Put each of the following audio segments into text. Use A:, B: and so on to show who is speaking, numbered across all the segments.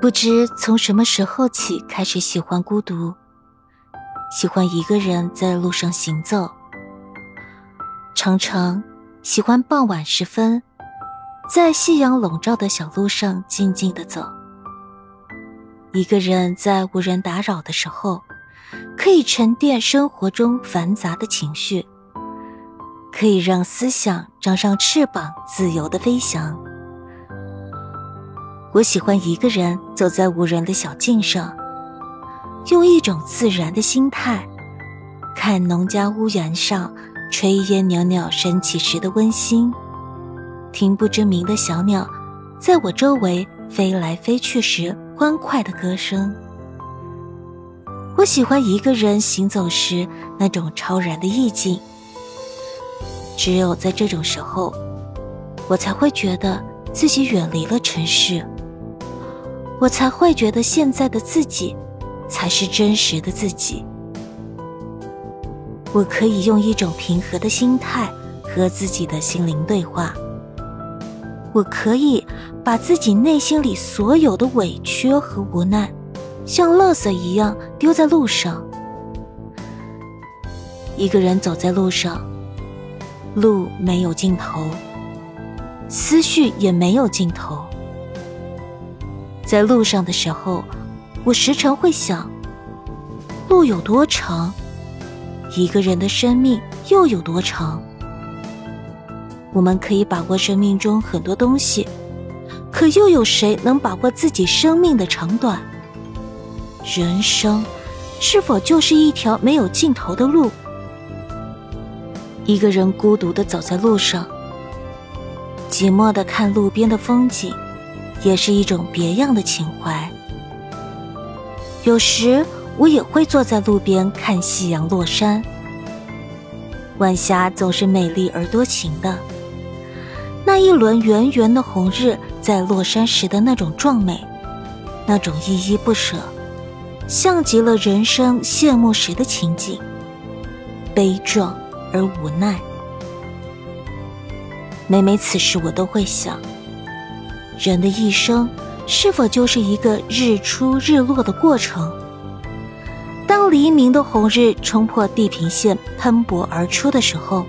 A: 不知从什么时候起开始喜欢孤独，喜欢一个人在路上行走。常常喜欢傍晚时分，在夕阳笼罩的小路上静静的走。一个人在无人打扰的时候，可以沉淀生活中繁杂的情绪，可以让思想长上翅膀，自由的飞翔。我喜欢一个人走在无人的小径上，用一种自然的心态，看农家屋檐上炊烟袅袅升起时的温馨，听不知名的小鸟在我周围飞来飞去时欢快的歌声。我喜欢一个人行走时那种超然的意境，只有在这种时候，我才会觉得自己远离了尘世。我才会觉得现在的自己，才是真实的自己。我可以用一种平和的心态和自己的心灵对话。我可以把自己内心里所有的委屈和无奈，像垃圾一样丢在路上。一个人走在路上，路没有尽头，思绪也没有尽头。在路上的时候，我时常会想：路有多长？一个人的生命又有多长？我们可以把握生命中很多东西，可又有谁能把握自己生命的长短？人生是否就是一条没有尽头的路？一个人孤独的走在路上，寂寞的看路边的风景。也是一种别样的情怀。有时我也会坐在路边看夕阳落山。晚霞总是美丽而多情的，那一轮圆圆的红日在落山时的那种壮美，那种依依不舍，像极了人生谢幕时的情景，悲壮而无奈。每每此时，我都会想。人的一生是否就是一个日出日落的过程？当黎明的红日冲破地平线喷薄而出的时候，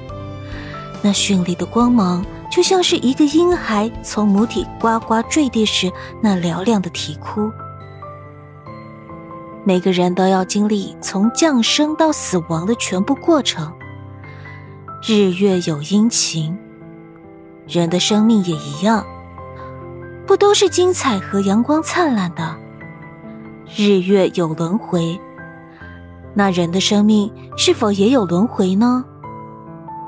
A: 那绚丽的光芒就像是一个婴孩从母体呱呱坠地时那嘹亮的啼哭。每个人都要经历从降生到死亡的全部过程。日月有阴晴，人的生命也一样。不都是精彩和阳光灿烂的？日月有轮回，那人的生命是否也有轮回呢？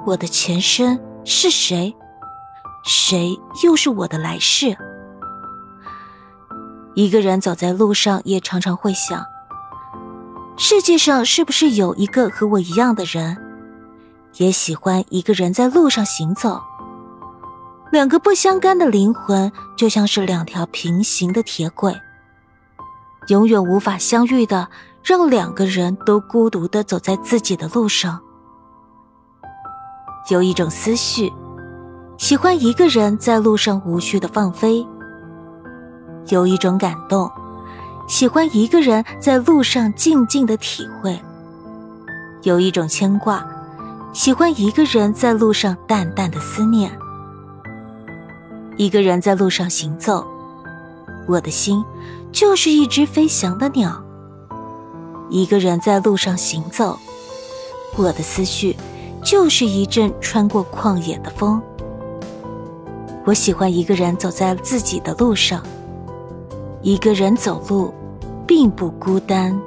A: 我的前身是谁？谁又是我的来世？一个人走在路上，也常常会想：世界上是不是有一个和我一样的人，也喜欢一个人在路上行走？两个不相干的灵魂，就像是两条平行的铁轨，永远无法相遇的，让两个人都孤独的走在自己的路上。有一种思绪，喜欢一个人在路上无序的放飞；有一种感动，喜欢一个人在路上静静的体会；有一种牵挂，喜欢一个人在路上淡淡的思念。一个人在路上行走，我的心就是一只飞翔的鸟。一个人在路上行走，我的思绪就是一阵穿过旷野的风。我喜欢一个人走在自己的路上，一个人走路并不孤单。